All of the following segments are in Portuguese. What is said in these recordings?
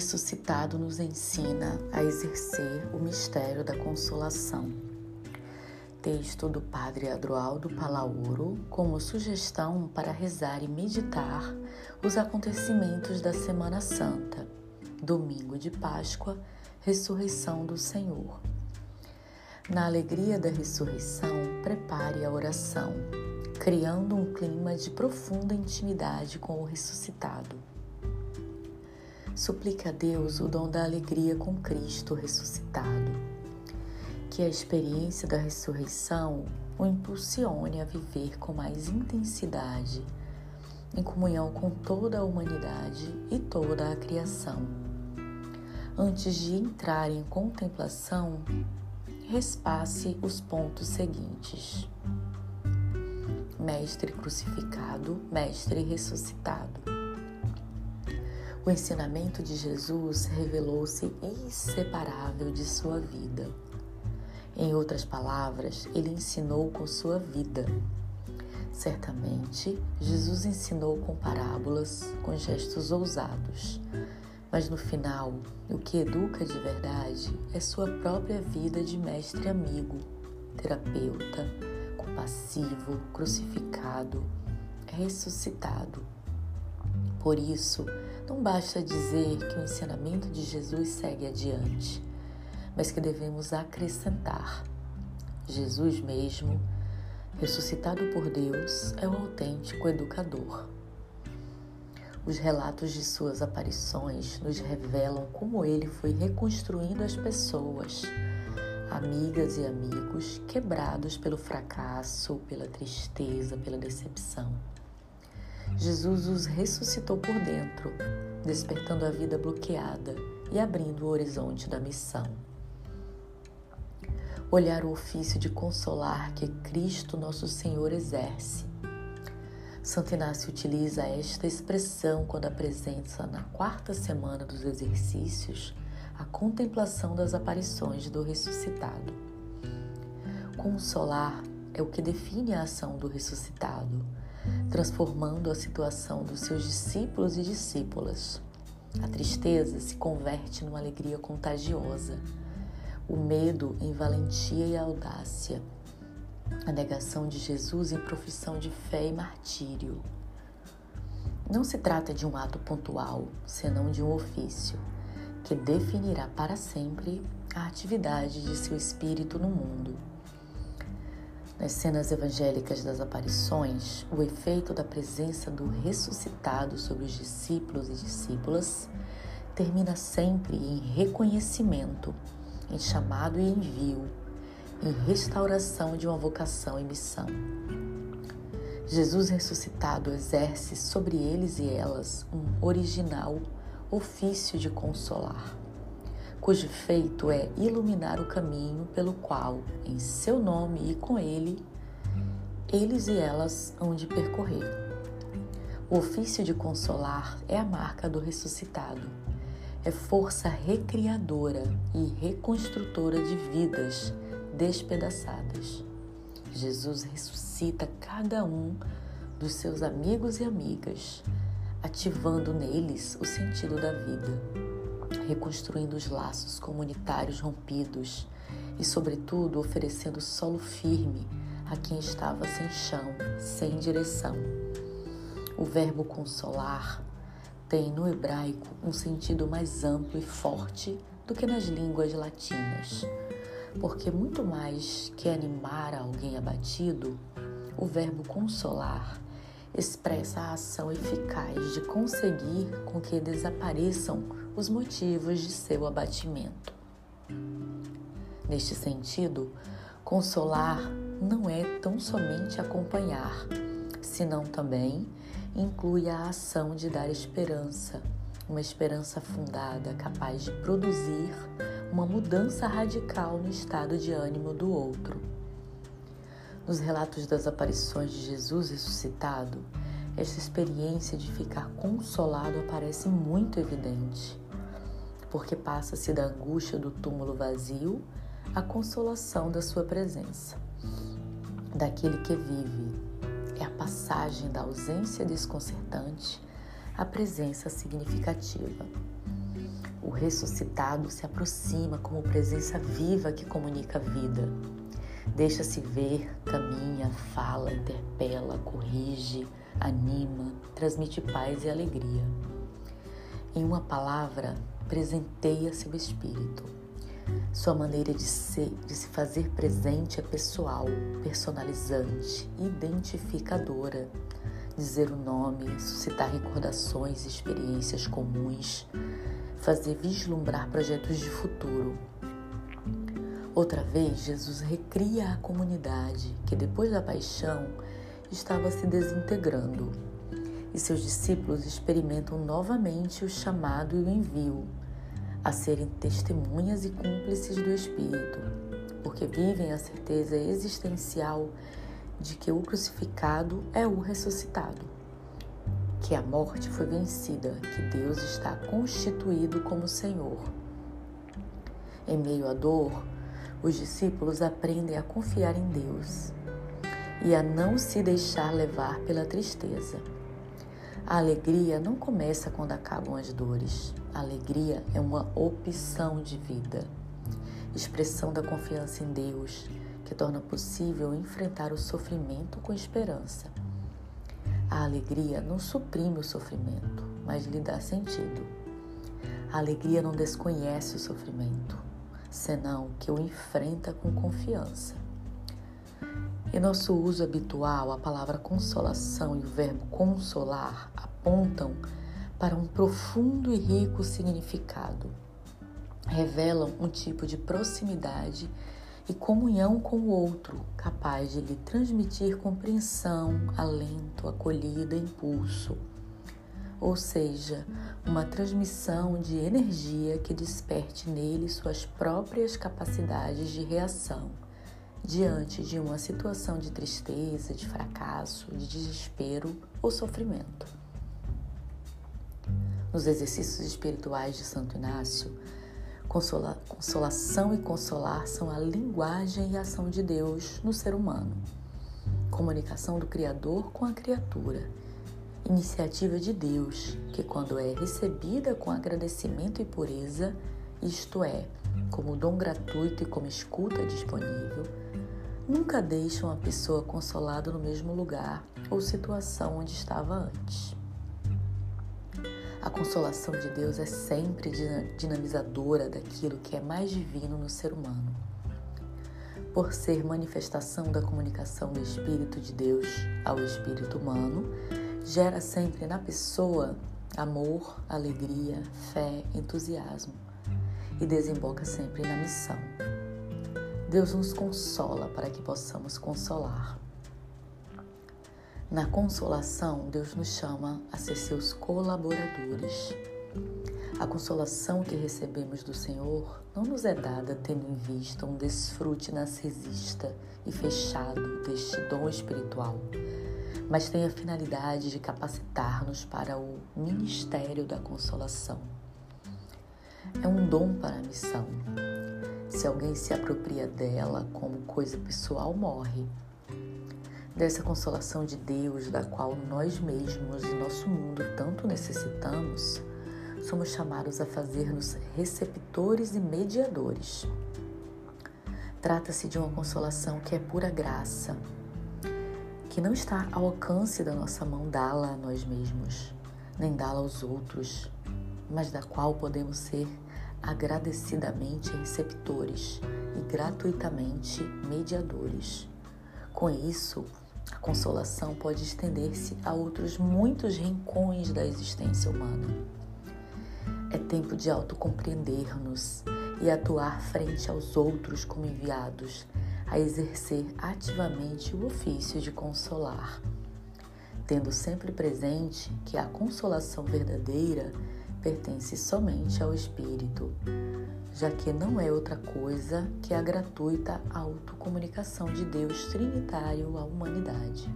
ressuscitado nos ensina a exercer o mistério da consolação. Texto do Padre Adroaldo Palauro como sugestão para rezar e meditar os acontecimentos da Semana Santa, domingo de Páscoa, ressurreição do Senhor. Na alegria da ressurreição, prepare a oração, criando um clima de profunda intimidade com o ressuscitado. Suplique a Deus o dom da alegria com Cristo ressuscitado. Que a experiência da ressurreição o impulsione a viver com mais intensidade, em comunhão com toda a humanidade e toda a criação. Antes de entrar em contemplação, respasse os pontos seguintes: Mestre crucificado, Mestre ressuscitado. O ensinamento de Jesus revelou-se inseparável de sua vida. Em outras palavras, ele ensinou com sua vida. Certamente, Jesus ensinou com parábolas, com gestos ousados, mas no final, o que educa de verdade é sua própria vida de mestre amigo, terapeuta, compassivo, crucificado, ressuscitado. Por isso, não basta dizer que o ensinamento de Jesus segue adiante, mas que devemos acrescentar. Jesus mesmo, ressuscitado por Deus, é o autêntico educador. Os relatos de suas aparições nos revelam como ele foi reconstruindo as pessoas, amigas e amigos quebrados pelo fracasso, pela tristeza, pela decepção. Jesus os ressuscitou por dentro, despertando a vida bloqueada e abrindo o horizonte da missão. Olhar o ofício de consolar que Cristo Nosso Senhor exerce Santo Inácio utiliza esta expressão quando apresenta na quarta semana dos exercícios a contemplação das aparições do ressuscitado. Consolar é o que define a ação do ressuscitado, transformando a situação dos seus discípulos e discípulas. A tristeza se converte numa alegria contagiosa, o medo em valentia e audácia a negação de Jesus em profissão de fé e martírio. Não se trata de um ato pontual, senão de um ofício, que definirá para sempre a atividade de seu espírito no mundo. Nas cenas evangélicas das aparições, o efeito da presença do ressuscitado sobre os discípulos e discípulas termina sempre em reconhecimento, em chamado e envio e restauração de uma vocação e missão. Jesus ressuscitado exerce sobre eles e elas um original ofício de consolar, cujo feito é iluminar o caminho pelo qual, em seu nome e com ele, eles e elas hão de percorrer. O ofício de consolar é a marca do ressuscitado, é força recriadora e reconstrutora de vidas despedaçadas. Jesus ressuscita cada um dos seus amigos e amigas, ativando neles o sentido da vida, reconstruindo os laços comunitários rompidos e, sobretudo, oferecendo solo firme a quem estava sem chão, sem direção. O verbo consolar tem no hebraico um sentido mais amplo e forte do que nas línguas latinas porque muito mais que animar alguém abatido, o verbo consolar expressa a ação eficaz de conseguir com que desapareçam os motivos de seu abatimento. Neste sentido, consolar não é tão somente acompanhar, senão também inclui a ação de dar esperança, uma esperança fundada capaz de produzir uma mudança radical no estado de ânimo do outro. Nos relatos das aparições de Jesus ressuscitado, esta experiência de ficar consolado aparece muito evidente, porque passa-se da angústia do túmulo vazio à consolação da sua presença. Daquele que vive, é a passagem da ausência desconcertante à presença significativa. O ressuscitado se aproxima como presença viva que comunica a vida. Deixa-se ver, caminha, fala, interpela, corrige, anima, transmite paz e alegria. Em uma palavra, presenteia seu espírito. Sua maneira de, ser, de se fazer presente é pessoal, personalizante, identificadora. Dizer o nome, suscitar recordações e experiências comuns, fazer vislumbrar projetos de futuro. Outra vez, Jesus recria a comunidade que, depois da paixão, estava se desintegrando e seus discípulos experimentam novamente o chamado e o envio a serem testemunhas e cúmplices do Espírito, porque vivem a certeza existencial de que o crucificado é o ressuscitado, que a morte foi vencida, que Deus está constituído como Senhor. Em meio à dor, os discípulos aprendem a confiar em Deus e a não se deixar levar pela tristeza. A alegria não começa quando acabam as dores. A alegria é uma opção de vida, expressão da confiança em Deus, que torna possível enfrentar o sofrimento com esperança. A alegria não suprime o sofrimento, mas lhe dá sentido. A alegria não desconhece o sofrimento, senão que o enfrenta com confiança. Em nosso uso habitual, a palavra consolação e o verbo consolar apontam para um profundo e rico significado. Revelam um tipo de proximidade e comunhão com o outro, capaz de lhe transmitir compreensão, alento, acolhida, impulso. Ou seja, uma transmissão de energia que desperte nele suas próprias capacidades de reação diante de uma situação de tristeza, de fracasso, de desespero ou sofrimento. Nos exercícios espirituais de Santo Inácio, consola, consolação e consolar são a linguagem e ação de Deus no ser humano, comunicação do Criador com a criatura, iniciativa de Deus que, quando é recebida com agradecimento e pureza, isto é, como dom gratuito e como escuta disponível, nunca deixam a pessoa consolada no mesmo lugar ou situação onde estava antes. A consolação de Deus é sempre dinamizadora daquilo que é mais divino no ser humano. Por ser manifestação da comunicação do Espírito de Deus ao espírito humano, gera sempre na pessoa amor, alegria, fé, entusiasmo e desemboca sempre na missão. Deus nos consola para que possamos consolar. Na consolação, Deus nos chama a ser seus colaboradores. A consolação que recebemos do Senhor não nos é dada tendo em vista um desfrute narcisista e fechado deste dom espiritual, mas tem a finalidade de capacitar-nos para o ministério da consolação. É um dom para a missão, se alguém se apropria dela como coisa pessoal, morre. Dessa consolação de Deus, da qual nós mesmos e nosso mundo tanto necessitamos, somos chamados a fazer-nos receptores e mediadores. Trata-se de uma consolação que é pura graça, que não está ao alcance da nossa mão dá-la a nós mesmos, nem dá-la aos outros, mas da qual podemos ser agradecidamente receptores e gratuitamente mediadores. Com isso, a consolação pode estender-se a outros muitos rincões da existência humana. É tempo de autocompreender-nos e atuar frente aos outros como enviados a exercer ativamente o ofício de consolar, tendo sempre presente que a consolação verdadeira pertence somente ao Espírito, já que não é outra coisa que a gratuita autocomunicação de Deus Trinitário à humanidade.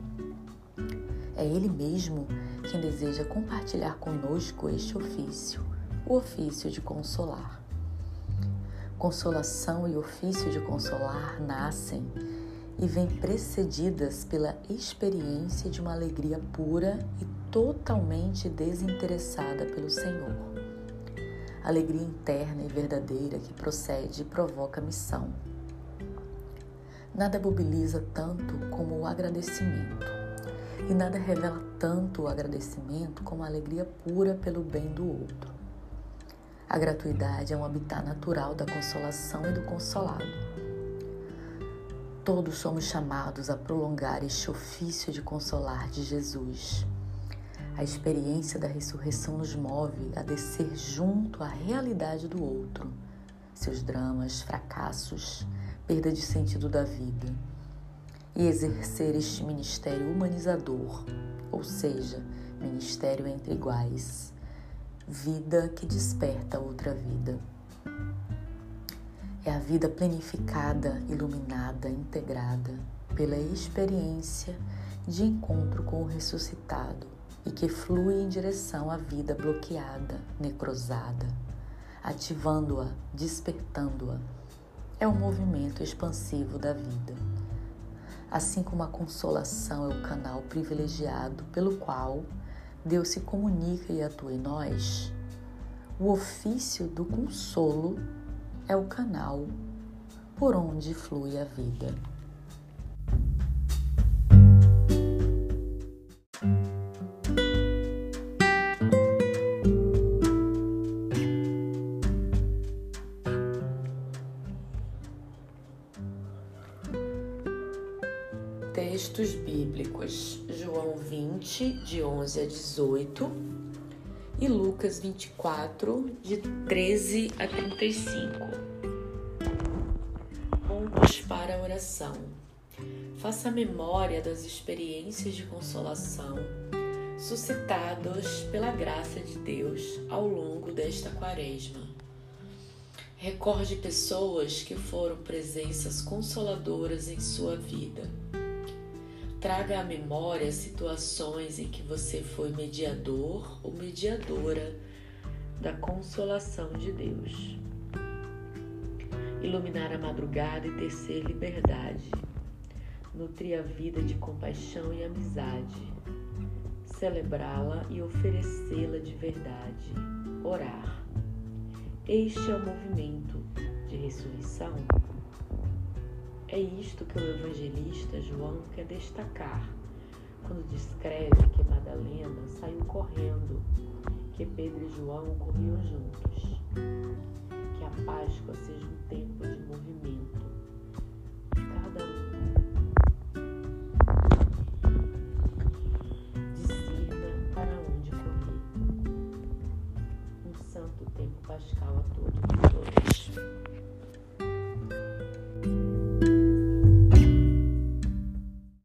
É Ele mesmo quem deseja compartilhar conosco este ofício, o ofício de consolar. Consolação e ofício de consolar nascem e vêm precedidas pela experiência de uma alegria pura e totalmente desinteressada pelo Senhor. alegria interna e verdadeira que procede e provoca missão. Nada mobiliza tanto como o agradecimento, e nada revela tanto o agradecimento como a alegria pura pelo bem do outro. A gratuidade é um habitat natural da consolação e do consolado. Todos somos chamados a prolongar este ofício de consolar de Jesus a experiência da ressurreição nos move a descer junto à realidade do outro, seus dramas, fracassos, perda de sentido da vida, e exercer este ministério humanizador, ou seja, ministério entre iguais, vida que desperta outra vida. É a vida planificada, iluminada, integrada pela experiência de encontro com o ressuscitado e que flui em direção à vida bloqueada, necrosada, ativando-a, despertando-a. É o um movimento expansivo da vida. Assim como a consolação é o canal privilegiado pelo qual Deus se comunica e atua em nós, o ofício do consolo é o canal por onde flui a vida. Textos bíblicos: João 20, de 11 a 18, e Lucas 24, de 13 a 35. Pontos para a oração. Faça memória das experiências de consolação suscitadas pela graça de Deus ao longo desta quaresma. Recorde pessoas que foram presenças consoladoras em sua vida Traga à memória situações em que você foi mediador ou mediadora da consolação de Deus. Iluminar a madrugada e tecer liberdade. Nutrir a vida de compaixão e amizade. Celebrá-la e oferecê-la de verdade. Orar. Este é o movimento de ressurreição é isto que o evangelista João quer destacar quando descreve que Madalena saiu correndo, que Pedro e João corriam juntos. Que a Páscoa seja um tempo de movimento. Cada um discirna para onde correr. Um santo tempo pascal a todos e todas.